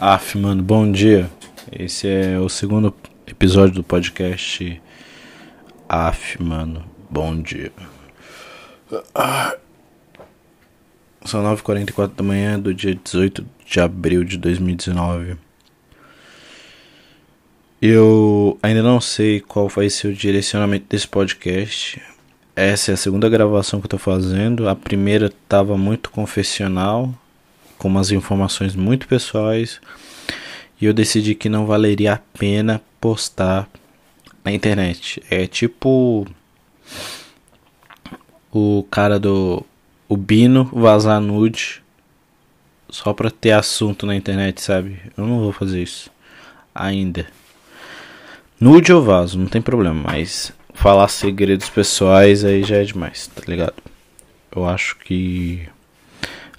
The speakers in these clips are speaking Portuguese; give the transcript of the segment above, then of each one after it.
Af, mano, bom dia. Esse é o segundo episódio do podcast Af, mano, bom dia. São 9h44 da manhã do dia 18 de abril de 2019. Eu ainda não sei qual vai ser o direcionamento desse podcast. Essa é a segunda gravação que eu tô fazendo. A primeira tava muito confessional com umas informações muito pessoais e eu decidi que não valeria a pena postar na internet. É tipo o cara do o Bino vazar nude só pra ter assunto na internet, sabe? Eu não vou fazer isso ainda. Nude eu vazo, não tem problema, mas falar segredos pessoais aí já é demais, tá ligado? Eu acho que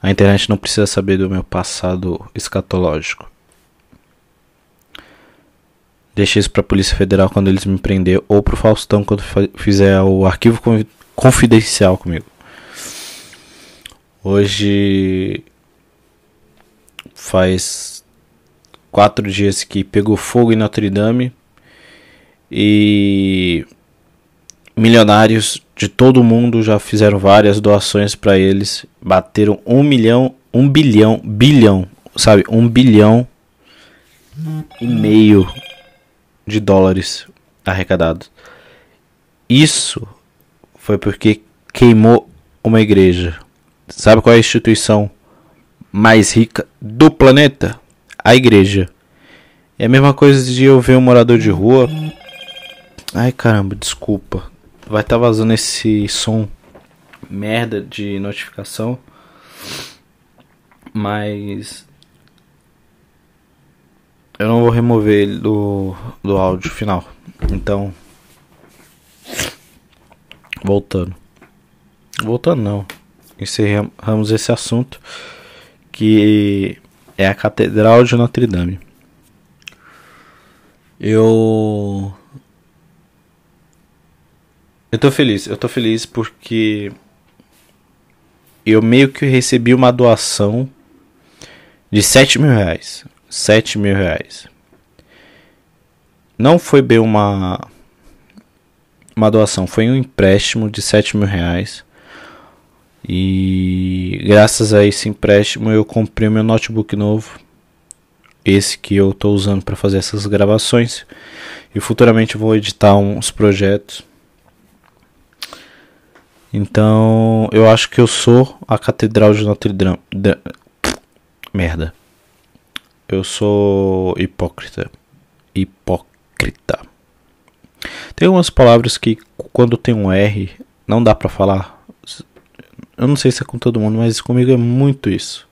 a internet não precisa saber do meu passado escatológico. Deixa isso pra Polícia Federal quando eles me prender ou pro Faustão quando fizer o arquivo confidencial comigo. Hoje faz quatro dias que pegou fogo em Notre Dame e milionários de todo mundo já fizeram várias doações para eles, bateram um milhão, um bilhão, bilhão, sabe, um bilhão e meio de dólares arrecadados. Isso foi porque queimou uma igreja. Sabe qual é a instituição mais rica do planeta? A igreja. É a mesma coisa de eu ver um morador de rua. Ai caramba, desculpa vai estar tá vazando esse som merda de notificação. Mas eu não vou remover ele do, do áudio final. Então, voltando. Voltando não. Encerramos esse assunto que é a Catedral de Notre Dame. Eu eu tô feliz, eu tô feliz porque eu meio que recebi uma doação de 7 mil reais. 7 mil reais. Não foi bem uma uma doação, foi um empréstimo de 7 mil reais. E graças a esse empréstimo eu comprei o meu notebook novo. Esse que eu estou usando para fazer essas gravações. E futuramente vou editar uns projetos. Então, eu acho que eu sou a Catedral de Notre Dame. De... Merda. Eu sou hipócrita. Hipócrita. Tem umas palavras que quando tem um R não dá pra falar. Eu não sei se é com todo mundo, mas comigo é muito isso.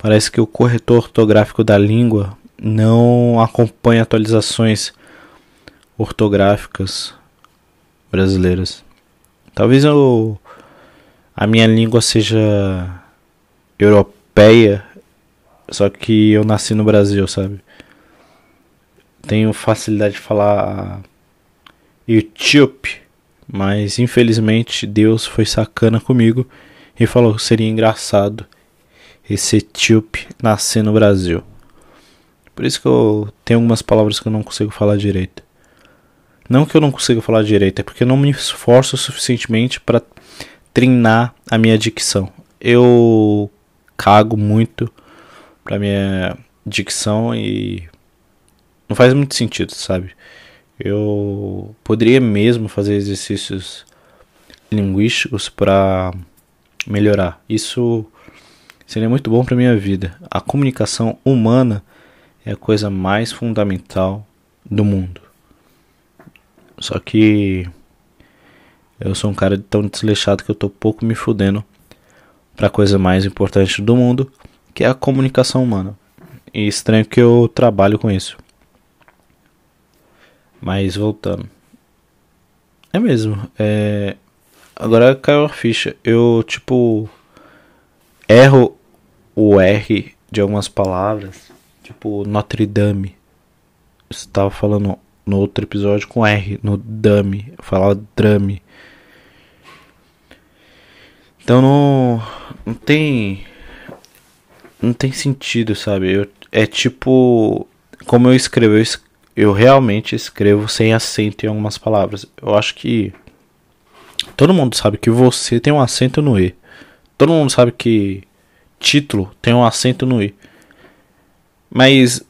Parece que o corretor ortográfico da língua não acompanha atualizações ortográficas brasileiras. Talvez eu, a minha língua seja europeia, só que eu nasci no Brasil, sabe? Tenho facilidade de falar YouTube, mas infelizmente Deus foi sacana comigo e falou que seria engraçado esse etíope nascer no Brasil. Por isso que eu tenho algumas palavras que eu não consigo falar direito. Não que eu não consiga falar direito, é porque eu não me esforço suficientemente para treinar a minha dicção. Eu cago muito pra minha dicção e não faz muito sentido, sabe? Eu poderia mesmo fazer exercícios linguísticos para melhorar. Isso seria muito bom para minha vida. A comunicação humana é a coisa mais fundamental do mundo. Só que eu sou um cara tão desleixado que eu tô pouco me fudendo pra coisa mais importante do mundo, que é a comunicação humana. E estranho que eu trabalho com isso. Mas voltando. É mesmo. É... Agora caiu a ficha. Eu, tipo. Erro o R de algumas palavras. Tipo, Notre Dame. Você tava falando no outro episódio com R, no dummy, eu falava drame. Então não, não tem não tem sentido, sabe? Eu, é tipo. Como eu escrevo, eu, eu realmente escrevo sem acento em algumas palavras. Eu acho que. Todo mundo sabe que você tem um acento no E. Todo mundo sabe que título tem um acento no I. Mas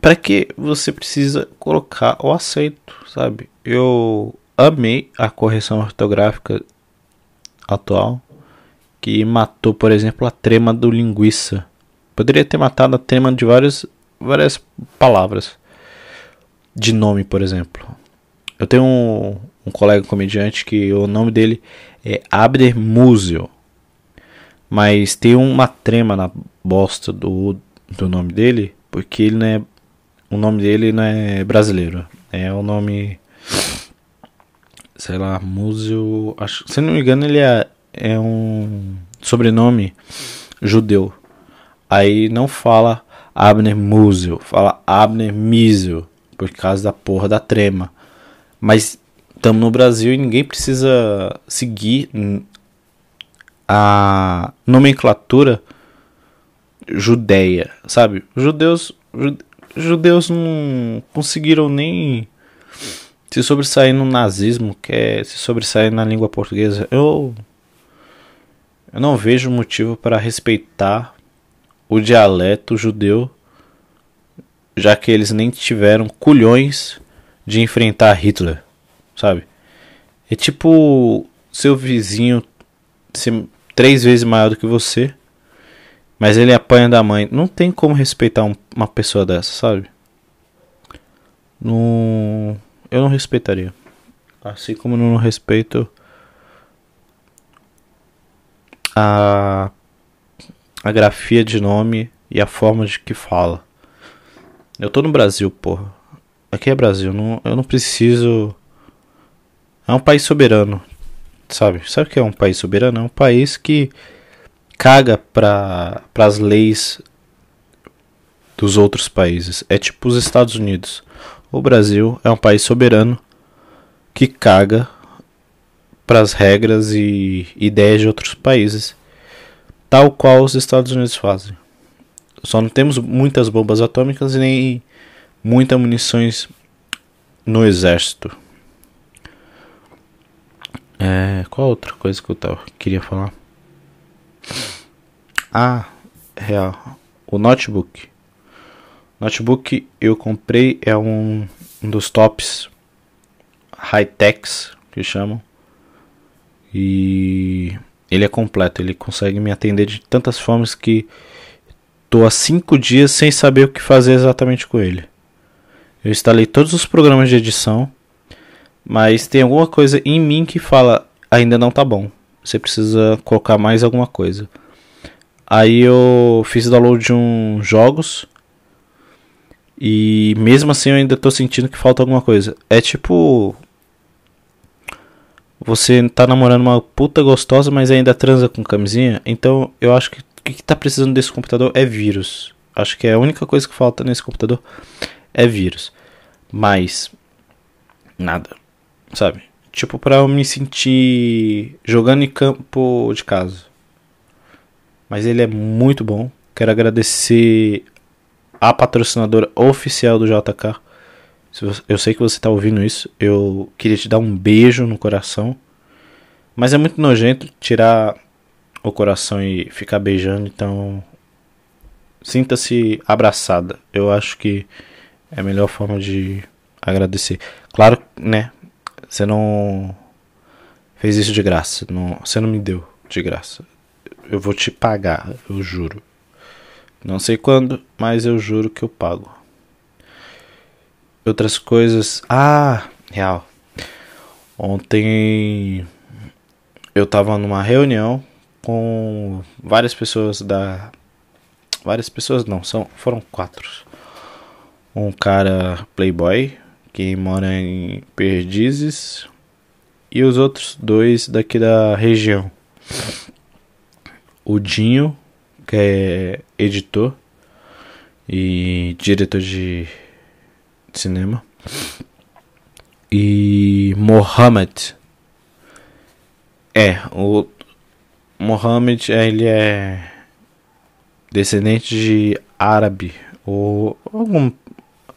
para que você precisa colocar o acento, sabe? Eu amei a correção ortográfica atual que matou, por exemplo, a trema do linguiça. Poderia ter matado a trema de várias várias palavras de nome, por exemplo. Eu tenho um, um colega comediante que o nome dele é Abder Musio. Mas tem uma trema na bosta do, do nome dele, porque ele não é. O nome dele não é brasileiro. É o nome. Sei lá, Museu. Acho, se não me engano, ele é, é um sobrenome judeu. Aí não fala Abner Museu, fala Abner Misel, por causa da porra da trema. Mas estamos no Brasil e ninguém precisa seguir a nomenclatura judeia, sabe? Judeus, judeus não conseguiram nem se sobressair no nazismo, que é se sobressair na língua portuguesa. Eu eu não vejo motivo para respeitar o dialeto judeu, já que eles nem tiveram culhões de enfrentar Hitler, sabe? É tipo seu vizinho ser três vezes maior do que você, mas ele apanha da mãe. Não tem como respeitar um, uma pessoa dessa, sabe? Não, eu não respeitaria. Assim como não respeito a, a grafia de nome e a forma de que fala. Eu tô no Brasil, porra. Aqui é Brasil, não, eu não preciso. É um país soberano sabe? Sabe o que é um país soberano? É um país que caga para as leis dos outros países. É tipo os Estados Unidos. O Brasil é um país soberano que caga para as regras e ideias de outros países, tal qual os Estados Unidos fazem. Só não temos muitas bombas atômicas e nem muitas munições no exército. É, qual outra coisa que eu tava, queria falar? Ah, real. O notebook. Notebook eu comprei é um, um dos tops high-techs que chamam. E ele é completo, ele consegue me atender de tantas formas que tô há 5 dias sem saber o que fazer exatamente com ele. Eu instalei todos os programas de edição mas tem alguma coisa em mim que fala ainda não tá bom. Você precisa colocar mais alguma coisa. Aí eu fiz download de uns jogos. E mesmo assim eu ainda tô sentindo que falta alguma coisa. É tipo. Você tá namorando uma puta gostosa, mas ainda transa com camisinha. Então eu acho que o que tá precisando desse computador é vírus. Acho que é a única coisa que falta nesse computador é vírus. Mas. Nada sabe? Tipo, pra eu me sentir jogando em campo de casa. Mas ele é muito bom. Quero agradecer a patrocinadora oficial do JK. Eu sei que você está ouvindo isso. Eu queria te dar um beijo no coração. Mas é muito nojento tirar o coração e ficar beijando. Então, sinta-se abraçada. Eu acho que é a melhor forma de agradecer. Claro, né? Você não fez isso de graça. Não, você não me deu de graça. Eu vou te pagar, eu juro. Não sei quando, mas eu juro que eu pago. Outras coisas. Ah, real. Ontem eu tava numa reunião com várias pessoas da. Várias pessoas não, são, foram quatro. Um cara playboy, que mora em Perdizes, e os outros dois daqui da região. O Dinho, que é editor e diretor de cinema, e Mohamed. É, o Mohammed, ele é descendente de árabe ou algum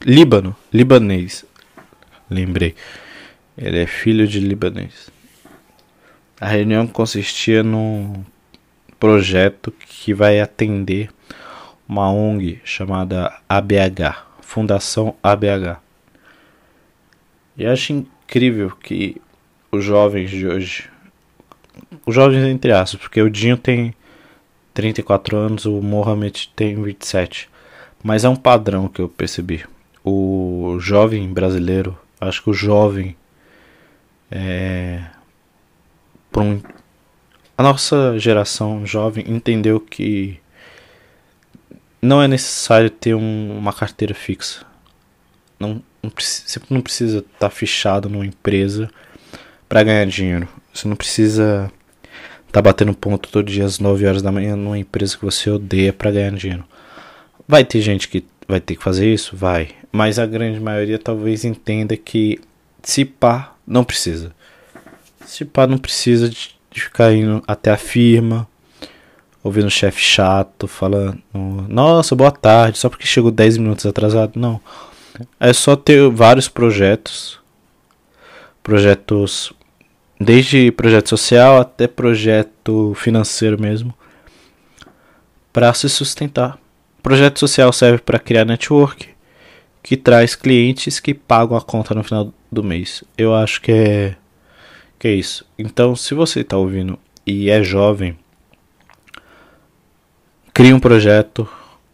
Líbano, libanês. Lembrei. Ele é filho de libanês. A reunião consistia num projeto que vai atender uma ONG chamada ABH, Fundação ABH. E acho incrível que os jovens de hoje, os jovens entre aspas, porque o Dinho tem 34 anos, o Mohamed tem 27. Mas é um padrão que eu percebi. O jovem brasileiro, acho que o jovem é, um, a nossa geração jovem entendeu que não é necessário ter um, uma carteira fixa. Não, não, você não precisa estar tá fichado numa empresa para ganhar dinheiro. Você não precisa estar tá batendo ponto todo dia às 9 horas da manhã numa empresa que você odeia para ganhar dinheiro. Vai ter gente que vai ter que fazer isso? Vai. Mas a grande maioria talvez entenda que se pá, não precisa. Se pá, não precisa de, de ficar indo até a firma, ouvindo o chefe chato, falando, nossa, boa tarde, só porque chegou 10 minutos atrasado. Não. É só ter vários projetos. Projetos. Desde projeto social até projeto financeiro mesmo. Para se sustentar. Projeto social serve para criar network que traz clientes que pagam a conta no final do mês. Eu acho que é que é isso. Então, se você está ouvindo e é jovem, crie um projeto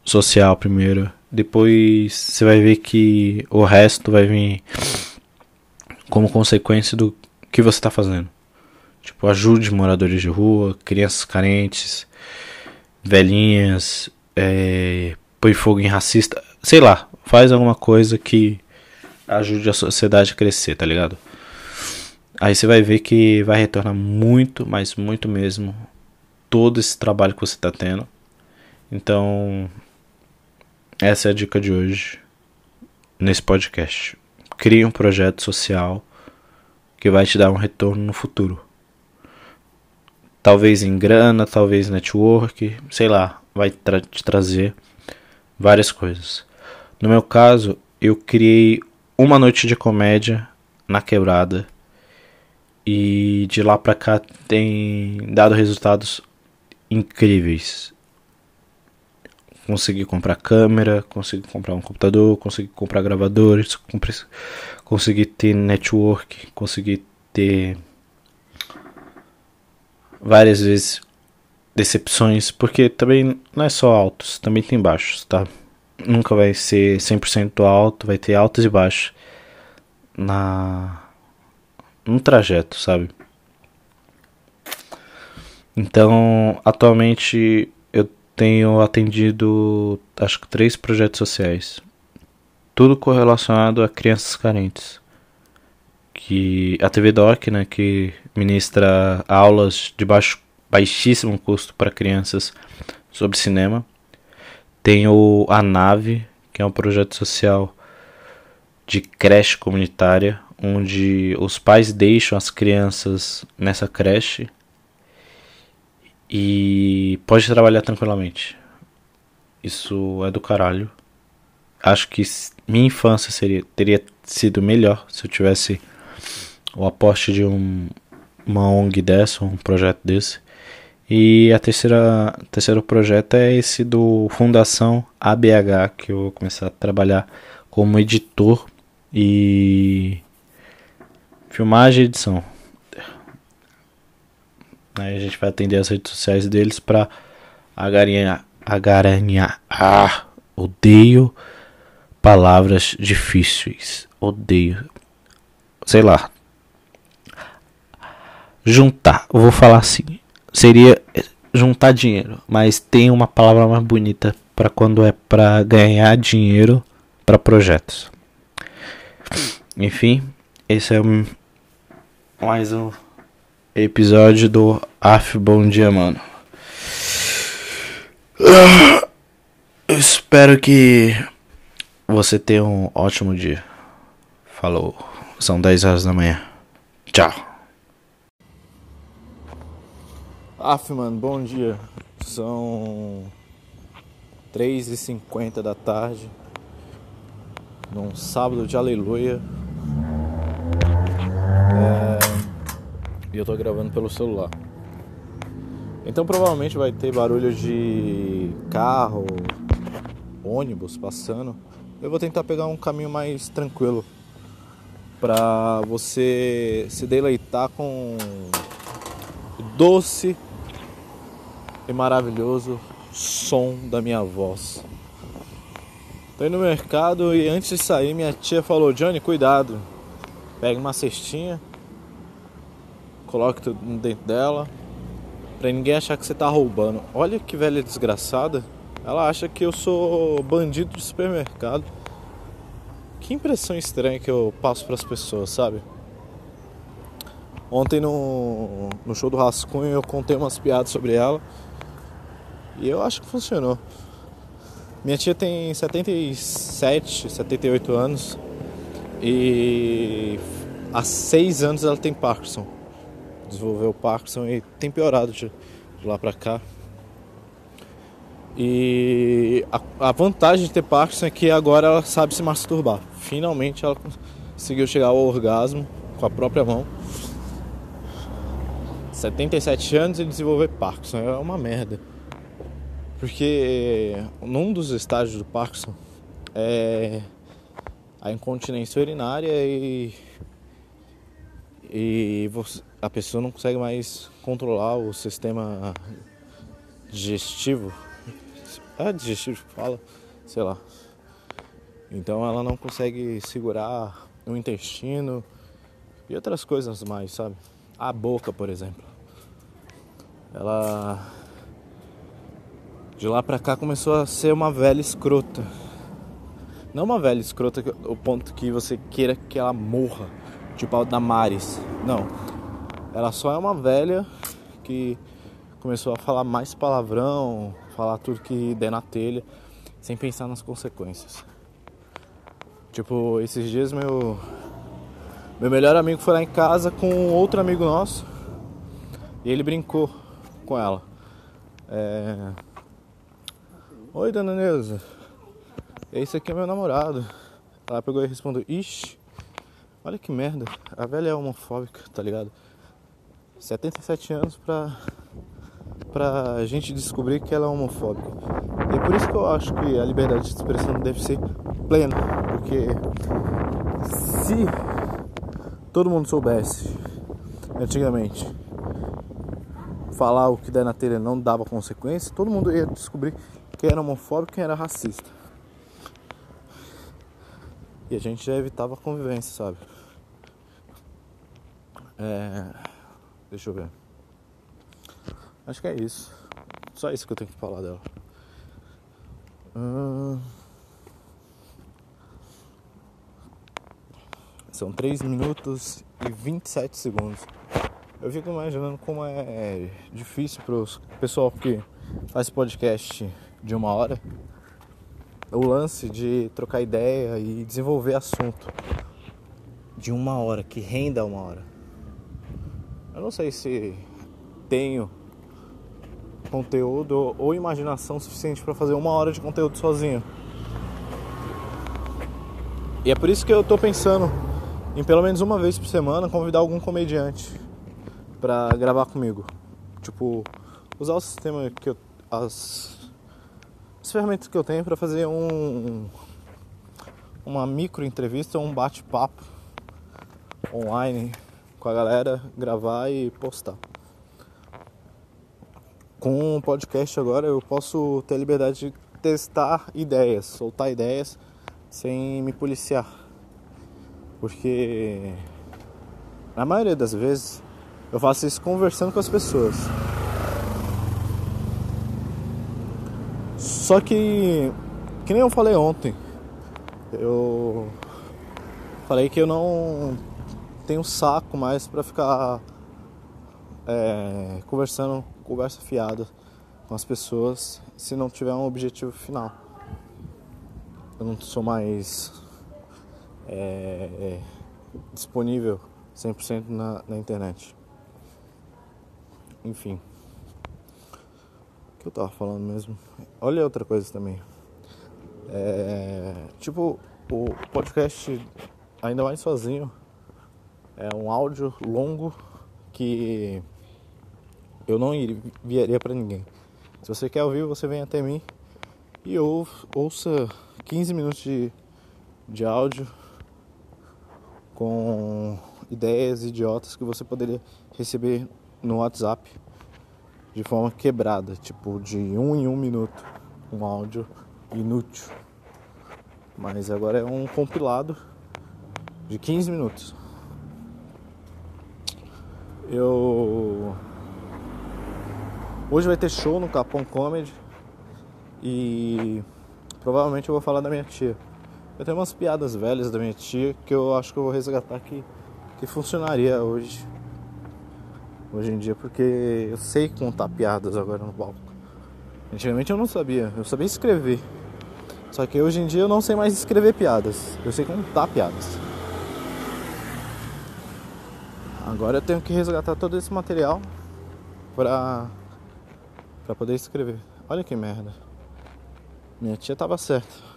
social primeiro. Depois você vai ver que o resto vai vir como consequência do que você está fazendo. Tipo, ajude moradores de rua, crianças carentes, velhinhas, é, põe fogo em racista, sei lá, faz alguma coisa que ajude a sociedade a crescer, tá ligado? Aí você vai ver que vai retornar muito, mas muito mesmo, todo esse trabalho que você está tendo. Então, essa é a dica de hoje nesse podcast. Crie um projeto social que vai te dar um retorno no futuro. Talvez em grana, talvez network, sei lá, vai tra te trazer várias coisas. No meu caso, eu criei uma noite de comédia na quebrada e de lá pra cá tem dado resultados incríveis. Consegui comprar câmera, consegui comprar um computador, consegui comprar gravadores, consegui ter network, consegui ter várias vezes decepções, porque também não é só altos, também tem baixos, tá? Nunca vai ser 100% alto, vai ter altos e baixos na um trajeto, sabe? Então, atualmente eu tenho atendido acho que três projetos sociais. Tudo correlacionado a crianças carentes. Que a TV Doc, né, que ministra aulas de baixo, baixíssimo custo para crianças sobre cinema. Tem o A Nave, que é um projeto social de creche comunitária, onde os pais deixam as crianças nessa creche e pode trabalhar tranquilamente. Isso é do caralho. Acho que minha infância seria, teria sido melhor se eu tivesse o aposte de um, uma ONG dessa, um projeto desse. E a terceira terceiro projeto é esse do Fundação ABH, que eu vou começar a trabalhar como editor e Filmagem e edição. Aí a gente vai atender as redes sociais deles pra agaranhar. Agaranhar. Ah, odeio palavras difíceis. Odeio. Sei lá. Juntar. Eu vou falar assim. Seria juntar dinheiro. Mas tem uma palavra mais bonita para quando é para ganhar dinheiro para projetos. Enfim, esse é o mais um episódio do AF Bom Dia, mano. Espero que você tenha um ótimo dia. Falou. São 10 horas da manhã. Tchau. Af, mano, bom dia. São 3h50 da tarde, num sábado de aleluia. É... E eu tô gravando pelo celular. Então provavelmente vai ter barulho de carro, ônibus passando. Eu vou tentar pegar um caminho mais tranquilo para você se deleitar com doce e maravilhoso som da minha voz. Tô indo no mercado e antes de sair minha tia falou, Johnny, cuidado. Pega uma cestinha, coloque tudo dentro dela, pra ninguém achar que você tá roubando. Olha que velha desgraçada. Ela acha que eu sou bandido de supermercado. Que impressão estranha que eu passo para as pessoas, sabe? Ontem no, no show do Rascunho eu contei umas piadas sobre ela e eu acho que funcionou. Minha tia tem 77, 78 anos e há 6 anos ela tem Parkinson. Desenvolveu Parkinson e tem piorado de, de lá pra cá. E a, a, vantagem de ter Parkinson é que agora ela sabe se masturbar. Finalmente ela conseguiu chegar ao orgasmo com a própria mão. 77 anos e desenvolver Parkinson é uma merda. Porque num dos estágios do Parkinson é a incontinência urinária e, e a pessoa não consegue mais controlar o sistema digestivo. É digestivo que fala? Sei lá. Então ela não consegue segurar o intestino e outras coisas mais, sabe? A boca, por exemplo. Ela de lá pra cá começou a ser uma velha escrota. Não uma velha escrota o ponto que você queira que ela morra, tipo a Damares. Não. Ela só é uma velha que começou a falar mais palavrão, falar tudo que der na telha, sem pensar nas consequências. Tipo, esses dias meu meu melhor amigo foi lá em casa com outro amigo nosso e ele brincou com ela. É, Oi, dona Neuza. Esse aqui é meu namorado. Ela pegou e respondeu: Ixi, olha que merda. A velha é homofóbica, tá ligado? 77 anos pra, pra gente descobrir que ela é homofóbica. E é por isso que eu acho que a liberdade de expressão deve ser plena. Porque se todo mundo soubesse antigamente falar o que der na telha não dava consequência, todo mundo ia descobrir quem era homofóbico, quem era racista. E a gente já evitava a convivência, sabe? É... Deixa eu ver. Acho que é isso. Só isso que eu tenho que falar dela. Hum... São 3 minutos e 27 segundos. Eu fico imaginando como é difícil para o pessoal que faz podcast de uma hora. O lance de trocar ideia e desenvolver assunto de uma hora, que renda uma hora. Eu não sei se tenho conteúdo ou imaginação suficiente para fazer uma hora de conteúdo sozinho. E é por isso que eu tô pensando em pelo menos uma vez por semana convidar algum comediante para gravar comigo. Tipo, usar o sistema que eu as as ferramentas que eu tenho para fazer um uma micro entrevista, um bate-papo online com a galera, gravar e postar. Com o podcast agora eu posso ter a liberdade de testar ideias, soltar ideias sem me policiar. Porque na maioria das vezes eu faço isso conversando com as pessoas. Só que, que nem eu falei ontem, eu falei que eu não tenho saco mais pra ficar é, conversando, conversa fiada com as pessoas se não tiver um objetivo final. Eu não sou mais é, disponível 100% na, na internet. Enfim. que eu tava falando mesmo? Olha outra coisa também. É, tipo, o podcast, ainda mais sozinho, é um áudio longo que eu não enviaria para ninguém. Se você quer ouvir, você vem até mim e ouça 15 minutos de, de áudio com ideias idiotas que você poderia receber no WhatsApp de forma quebrada, tipo de um em um minuto, um áudio inútil. Mas agora é um compilado de 15 minutos. Eu hoje vai ter show no Capão Comedy e provavelmente eu vou falar da minha tia. Eu tenho umas piadas velhas da minha tia que eu acho que eu vou resgatar aqui que funcionaria hoje hoje em dia, porque eu sei contar piadas agora no palco. Antigamente eu não sabia, eu sabia escrever. Só que hoje em dia eu não sei mais escrever piadas, eu sei contar piadas. Agora eu tenho que resgatar todo esse material pra, pra poder escrever. Olha que merda. Minha tia tava certa.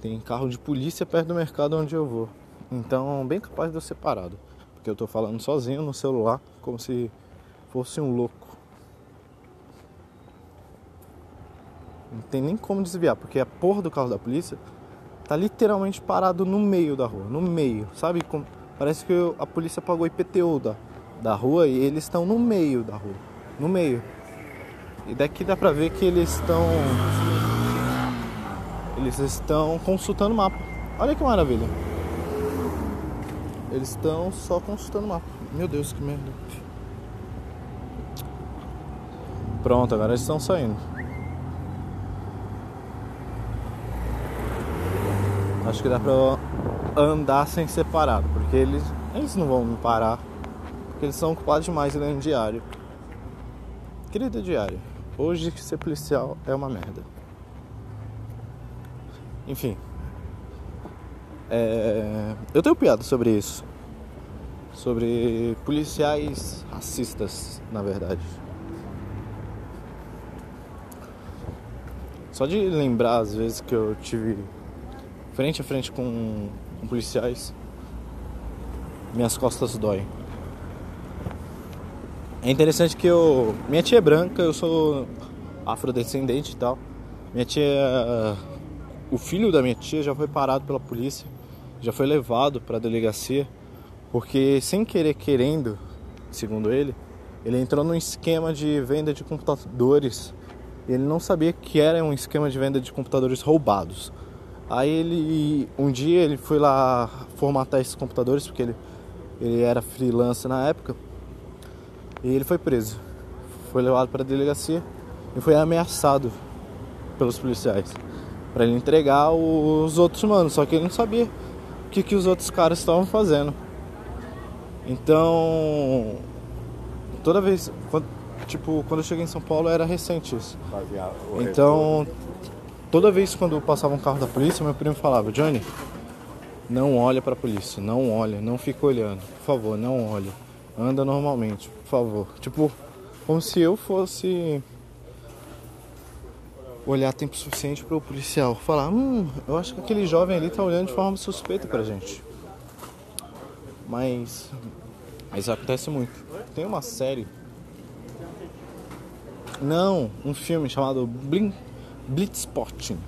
Tem carro de polícia perto do mercado onde eu vou. Então, bem capaz de eu ser parado. Porque eu tô falando sozinho no celular, como se fosse um louco. Não tem nem como desviar, porque a porra do carro da polícia tá literalmente parado no meio da rua, no meio, sabe? Parece que a polícia pagou IPTU da, da rua e eles estão no meio da rua, no meio. E daqui dá pra ver que eles estão eles estão consultando o mapa. Olha que maravilha. Eles estão só consultando o mapa. Meu Deus, que merda. Pronto, agora eles estão saindo. Acho que dá pra andar sem ser parado, porque eles, eles não vão me parar. Porque eles são ocupados demais lendo diário. Querida diário, hoje ser policial é uma merda. Enfim. É... Eu tenho piada sobre isso. Sobre policiais racistas, na verdade. Só de lembrar às vezes que eu tive frente a frente com, com policiais, minhas costas doem. É interessante que eu. Minha tia é branca, eu sou afrodescendente e tal. Minha tia o filho da minha tia já foi parado pela polícia, já foi levado para a delegacia, porque sem querer querendo, segundo ele, ele entrou num esquema de venda de computadores. Ele não sabia que era um esquema de venda de computadores roubados. Aí ele um dia ele foi lá formatar esses computadores porque ele ele era freelancer na época. E ele foi preso. Foi levado para a delegacia e foi ameaçado pelos policiais para ele entregar os outros manos, só que ele não sabia o que, que os outros caras estavam fazendo. Então, toda vez, quando, tipo, quando eu cheguei em São Paulo era recente isso. Então, toda vez quando passava um carro da polícia, meu primo falava: "Johnny, não olha para a polícia, não olha, não fica olhando, por favor, não olha. Anda normalmente, por favor". Tipo, como se eu fosse olhar tempo suficiente para o policial falar: Hum, eu acho que aquele jovem ali tá olhando de forma suspeita pra gente. Mas. Mas acontece muito. Tem uma série. Não, um filme chamado Blin, Blitzspotting.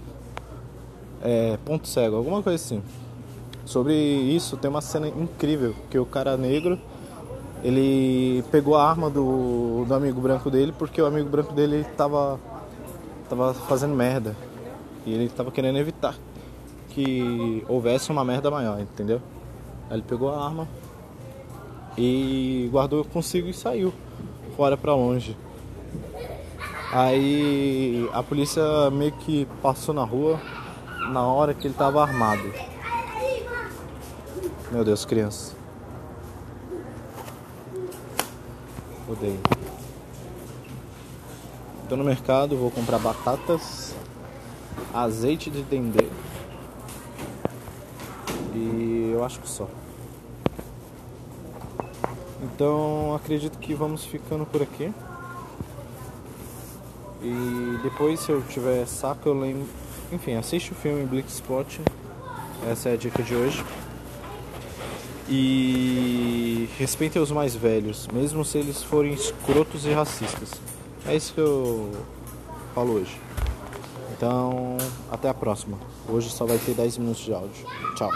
É, ponto cego, alguma coisa assim. Sobre isso tem uma cena incrível que o cara negro ele pegou a arma do, do amigo branco dele porque o amigo branco dele estava tava fazendo merda. E ele tava querendo evitar que houvesse uma merda maior, entendeu? Aí ele pegou a arma e guardou consigo e saiu fora pra longe. Aí a polícia meio que passou na rua na hora que ele tava armado. Meu Deus, criança. Odeio. Tô no mercado, vou comprar batatas, azeite de dendê e eu acho que só. Então acredito que vamos ficando por aqui. E depois, se eu tiver saco, eu lembro. Enfim, assiste o filme Blitzspot. Essa é a dica de hoje. E respeitem os mais velhos, mesmo se eles forem escrotos e racistas. É isso que eu falo hoje. Então, até a próxima. Hoje só vai ter 10 minutos de áudio. Tchau.